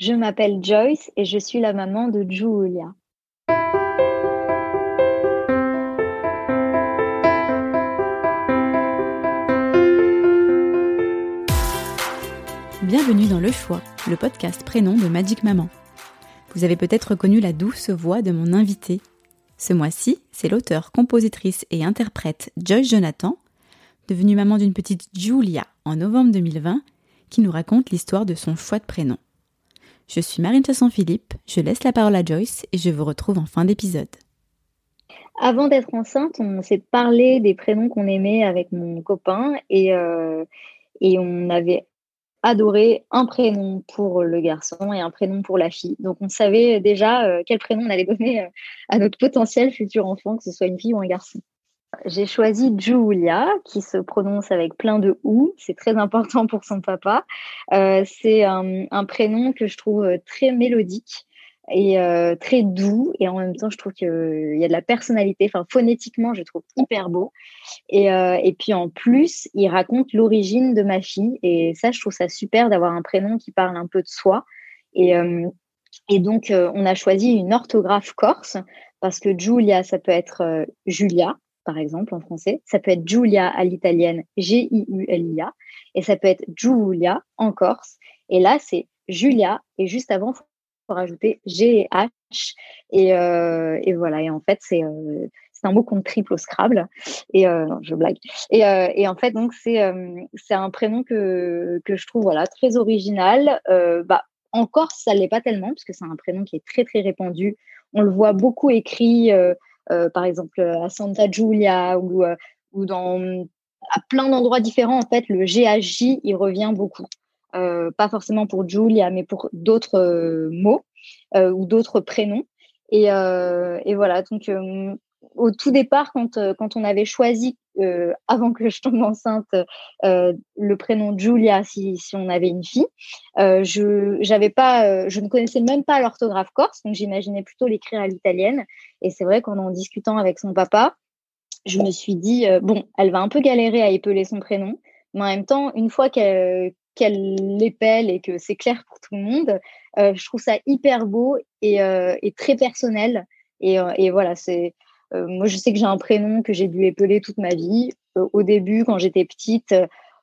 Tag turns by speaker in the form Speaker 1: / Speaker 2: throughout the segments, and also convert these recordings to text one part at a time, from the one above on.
Speaker 1: Je m'appelle Joyce et je suis la maman de Julia.
Speaker 2: Bienvenue dans Le Choix, le podcast prénom de Magic Maman. Vous avez peut-être reconnu la douce voix de mon invité. Ce mois-ci, c'est l'auteur, compositrice et interprète Joyce Jonathan, devenue maman d'une petite Julia en novembre 2020, qui nous raconte l'histoire de son choix de prénom. Je suis Marine Chasson-Philippe, je laisse la parole à Joyce et je vous retrouve en fin d'épisode.
Speaker 1: Avant d'être enceinte, on s'est parlé des prénoms qu'on aimait avec mon copain et, euh, et on avait adoré un prénom pour le garçon et un prénom pour la fille. Donc on savait déjà euh, quel prénom on allait donner euh, à notre potentiel futur enfant, que ce soit une fille ou un garçon. J'ai choisi Julia, qui se prononce avec plein de ou. C'est très important pour son papa. Euh, c'est un, prénom que je trouve très mélodique et euh, très doux. Et en même temps je trouve qu'il y a de la personnalité. Enfin phonétiquement je trouve hyper beau. Et, euh, et puis en plus il raconte l'origine de ma fille. Et ça je trouve ça super d'avoir un prénom qui parle un peu de soi. Et, et donc on a choisi une orthographe corse parce que Giulia ça peut être Julia par exemple en français ça peut être Giulia à l'italienne G-I-U-L-I-A et ça peut être Giulia en corse et là c'est Julia et juste avant rajouter G H. Et, euh, voilà. Et en fait, c'est euh, c'est un mot qu'on triple au Scrabble. Et euh, je blague. Et, en fait, donc c'est un prénom que que je trouve voilà très original. bah en Corse, ça l'est pas tellement parce que c'est un prénom qui est très très répandu. On le voit beaucoup écrit, par exemple à Santa Giulia ou ou dans à plein d'endroits différents. En fait, le GHJ, il revient beaucoup. Euh, pas forcément pour Julia, mais pour d'autres euh, mots euh, ou d'autres prénoms. Et, et, voilà, donc au tout départ, quand, quand on avait choisi, avant que je tombe enceinte, le prénom Julia, si, si, on avait une fille, je, j'avais pas, je ne connaissais même pas l'orthographe corse, donc j'imaginais plutôt l'écrire à l'italienne. Et c'est vrai qu'en en discutant avec son papa, je me suis dit, bon, elle va un peu galérer à épeler son prénom, mais en même temps, une fois qu'elle qu'elle l'épelle et que c'est clair pour tout le monde. Euh, je trouve ça hyper beau et, euh, et très personnel. Et, euh, et voilà, c'est moi je sais que j'ai un prénom que j'ai dû épeler toute ma vie. au début, quand j'étais petite,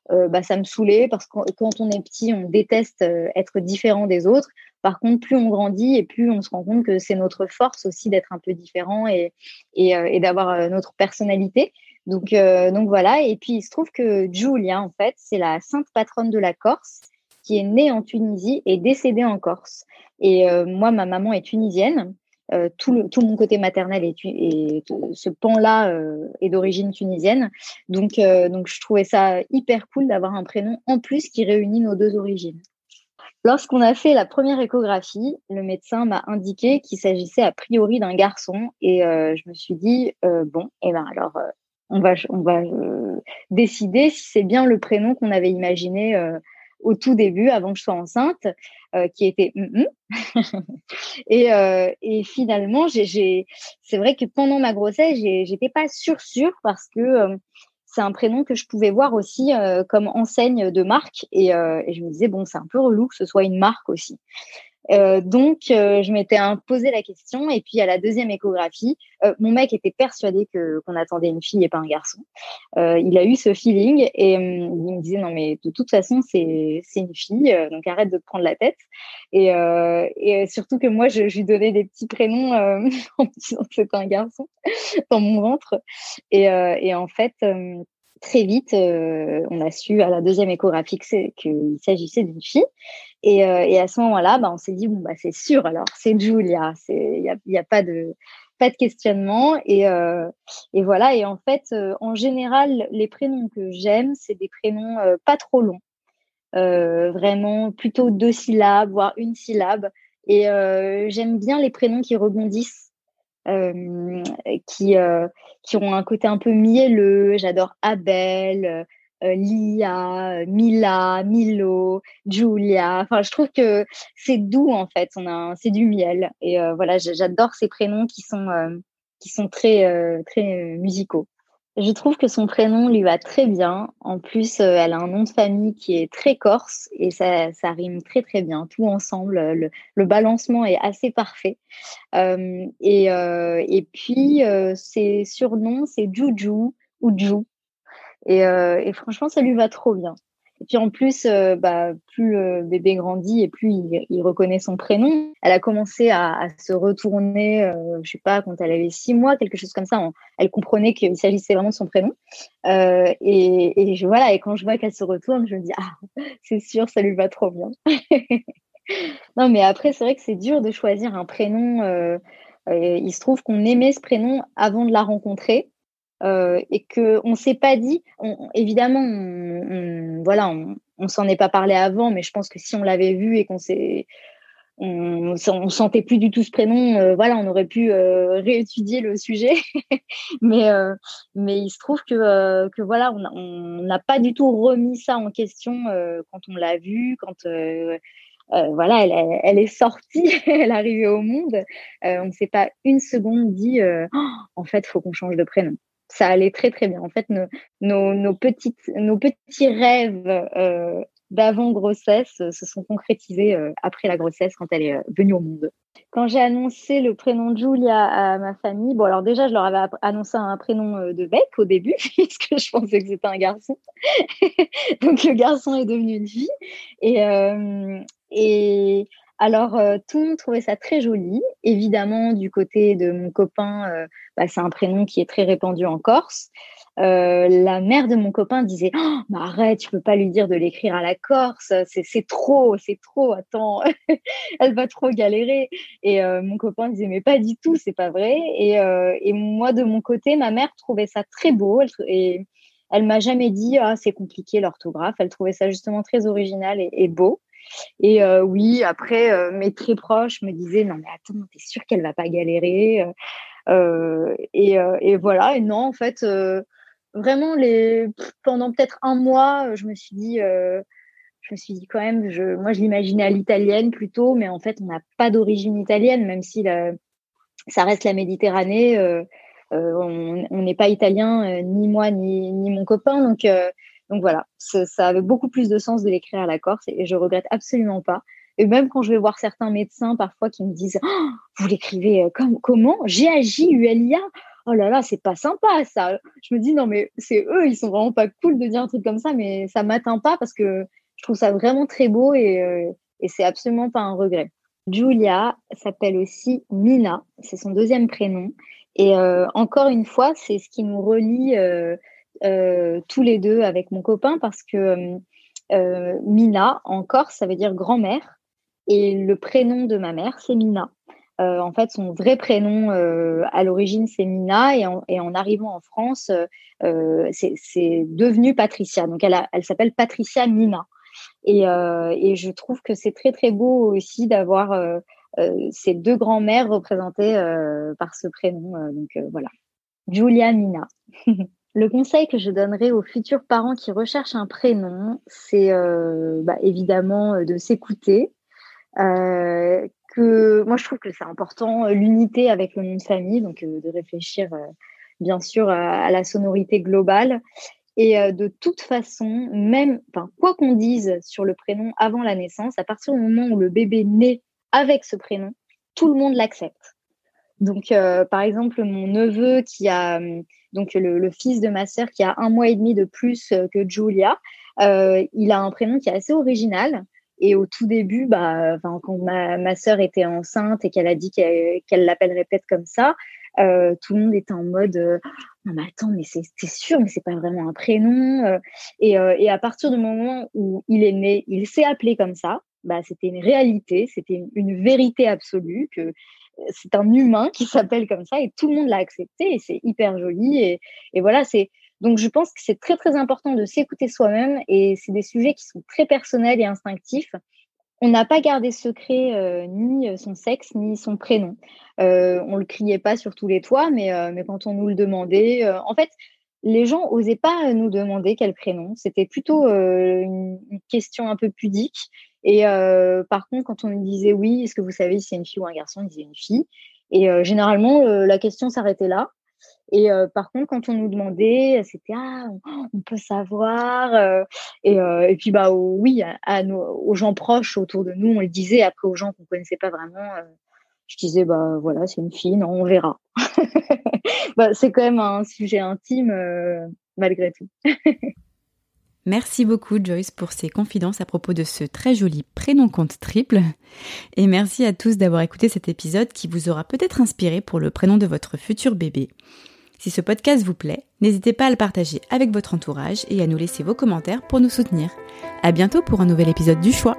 Speaker 1: bah, ça me saoulait parce que quand on est petit, on déteste être différent des autres. Par contre, plus on grandit et plus on se rend compte que c'est notre force aussi d'être un peu différent et, et, et d'avoir notre personnalité. Donc, euh, donc voilà. Et puis il se trouve que Julia, en fait, c'est la sainte patronne de la Corse, qui est née en Tunisie et décédée en Corse. Et euh, moi, ma maman est tunisienne. Euh, tout, tout mon côté maternel et ce pan-là est d'origine tunisienne. Donc, donc je trouvais ça hyper cool d'avoir un prénom en plus qui réunit nos deux origines. Lorsqu'on a fait la première échographie, le médecin m'a indiqué qu'il s'agissait a priori d'un garçon et je me suis dit bon, et eh ben alors on va, on va euh, décider si c'est bien le prénom qu'on avait imaginé euh, au tout début, avant que je sois enceinte, euh, qui était et, et finalement, c'est vrai que pendant ma grossesse, j'étais pas sûre sûre parce que c'est un prénom que je pouvais voir aussi comme enseigne de marque et, et, je me disais bon, c'est un peu relou que ce soit une marque aussi. Euh, donc, euh, je m'étais posé la question. Et puis, à la deuxième échographie, euh, mon mec était persuadé que qu'on attendait une fille et pas un garçon. il a eu ce feeling et hum, il me disait non mais de toute façon c'est une fille, donc arrête de te prendre la tête. Et, et surtout que moi, je, lui donnais des petits prénoms en disant que c'était un garçon dans mon ventre. Et, et en fait très vite, on a su à la deuxième échographie qu'il s'agissait d'une fille. Et, euh, et à ce moment-là, bah, on s'est dit, bon, bah, c'est sûr, alors, c'est Julia. Il n'y a, pas de questionnement et, euh, et voilà et en fait euh, en général les prénoms que j'aime c'est des prénoms euh, pas trop longs vraiment plutôt deux syllabes, voire une syllabe. Et j'aime bien les prénoms qui rebondissent, qui, qui ont un côté un peu mielleux. J'adore Abel, euh, Lia, Mila, Milo, Julia. Enfin, je trouve que c'est doux en fait. C'est du miel. Et euh, voilà, j'adore ces prénoms qui sont euh, qui sont très très musicaux. Je trouve que son prénom lui va très bien. En plus, elle a un nom de famille qui est très corse et ça, ça rime très très bien. Tout ensemble, le, le balancement est assez parfait. Euh, et, et puis, ses surnoms, c'est Juju ou Ju. Euh, et, franchement, ça lui va trop bien. Et puis en plus, euh, bah, plus le bébé grandit et plus il, reconnaît son prénom. Elle a commencé à, se retourner, euh, je sais pas, quand elle avait six mois, quelque chose comme ça. elle comprenait qu'il s'agissait vraiment de son prénom. Euh, et, voilà, et quand je vois qu'elle se retourne, je me dis ah, c'est sûr, ça lui va trop bien. non, mais après, c'est vrai que c'est dur de choisir un prénom. il se trouve qu'on aimait ce prénom avant de la rencontrer. Euh, et que on s'est pas dit, évidemment, on, voilà, on, s'en est pas parlé avant, mais je pense que si on l'avait vu et qu'on s'est, on, on, sentait plus du tout ce prénom, euh, voilà, on aurait pu euh, réétudier le sujet. mais mais il se trouve que que voilà, on n'a pas du tout remis ça en question quand on l'a vu, quand voilà, elle, elle, est sortie, elle est arrivée au monde. on ne s'est pas une seconde dit, oh, en fait, faut qu'on change de prénom ça allait très très bien. En fait, nos, petites, nos petits rêves euh, d'avant grossesse se sont concrétisés euh, après la grossesse quand elle est euh, venue au monde. Quand j'ai annoncé le prénom de Julia à ma famille, bon alors déjà je leur avais annoncé un prénom de bec au début puisque je pensais que c'était un garçon. Donc le garçon est devenu une fille et et alors, euh, tout le monde trouvait ça très joli. Évidemment, du côté de mon copain, euh, bah, c'est un prénom qui est très répandu en Corse. Euh, la mère de mon copain disait oh, arrête, tu peux pas lui dire de l'écrire à la Corse, c'est trop, c'est trop. Attends, elle va trop galérer. Et mon copain disait mais pas du tout, c'est pas vrai. Et, et, moi de mon côté, ma mère trouvait ça très beau et elle m'a jamais dit ah c'est compliqué l'orthographe. Elle trouvait ça justement très original et beau. Et euh, oui, après, euh, mes très proches me disaient non mais attends, t'es sûre qu'elle va pas galérer euh, et, et, voilà. Et non, en fait, vraiment les pendant peut-être un mois, je me suis dit je me suis dit quand même, je, moi je l'imaginais à l'italienne plutôt, mais en fait on n'a pas d'origine italienne, même si ça reste la Méditerranée. on n'est pas italien, ni moi ni, ni mon copain, donc donc voilà, ça, avait beaucoup plus de sens de l'écrire à la Corse et, je regrette absolument pas. Et même quand je vais voir certains médecins parfois qui me disent oh, Vous l'écrivez euh, comme, comment? G-A-J-U-L-I-A Oh là là, c'est pas sympa ça. Je me dis Non, mais c'est eux, ils sont vraiment pas cool de dire un truc comme ça, mais ça m'atteint pas parce que je trouve ça vraiment très beau et, euh, et c'est absolument pas un regret. Julia s'appelle aussi Mina, c'est son deuxième prénom. Et euh, encore une fois, c'est ce qui nous relie euh, tous les deux avec mon copain parce que euh, euh, Mina, en Corse, ça veut dire grand-mère. Et le prénom de ma mère, c'est Mina. en fait, son vrai prénom à l'origine, c'est Mina. Et en, et en, arrivant en France, c'est devenu Patricia. Donc, elle, elle s'appelle Patricia Mina. Et, et, je trouve que c'est très, très beau aussi d'avoir ces deux grands-mères représentées par ce prénom. donc, voilà. Julia Mina. Le conseil que je donnerais aux futurs parents qui recherchent un prénom, c'est euh, bah, évidemment euh, de s'écouter. Euh, moi, je trouve que c'est important l'unité avec le nom de famille, donc de réfléchir bien sûr à, la sonorité globale. Et de toute façon, même, quoi qu'on dise sur le prénom avant la naissance, à partir du moment où le bébé naît avec ce prénom, tout le monde l'accepte. Donc, par exemple, mon neveu qui a donc le, fils de ma sœur qui a un mois et demi de plus euh, que Julia. Euh, il a un prénom qui est assez original. Et au tout début, bah, quand ma, ma sœur était enceinte et qu'elle a dit qu'elle l'appellerait peut-être comme ça, euh, tout le monde était en mode non mais attends mais c'est sûr mais c'est pas vraiment un prénom et, et, à partir du moment où il est né il s'est appelé comme ça bah c'était une réalité c'était une, une, vérité absolue que c'est un humain qui s'appelle comme ça et tout le monde l'a accepté et c'est hyper joli. Et, voilà, c'est Donc, je pense que c'est très, très important de s'écouter soi-même et c'est des sujets qui sont très personnels et instinctifs. On n'a pas gardé secret euh, ni son sexe, ni son prénom. Euh, on le criait pas sur tous les toits, mais, euh, mais quand on nous le demandait, euh, en fait, les gens osaient pas nous demander quel prénom. C'était plutôt une, question un peu pudique. Et par contre, quand on nous disait oui, est-ce que vous savez si c'est une fille ou un garçon, on disait une fille. Et généralement, la question s'arrêtait là. Et euh, par contre, quand on nous demandait, c'était ah, on peut savoir. Euh, et, euh, et, puis bah oui, aux gens proches autour de nous, on le disait. Après aux gens qu'on connaissait pas vraiment, je disais bah voilà, c'est une fille, non, on verra. bah, c'est quand même un sujet intime malgré tout.
Speaker 2: Merci beaucoup Joyce pour ces confidences à propos de ce très joli prénom compte triple. Et merci à tous d'avoir écouté cet épisode qui vous aura peut-être inspiré pour le prénom de votre futur bébé. Si ce podcast vous plaît, n'hésitez pas à le partager avec votre entourage et à nous laisser vos commentaires pour nous soutenir. À bientôt pour un nouvel épisode du choix.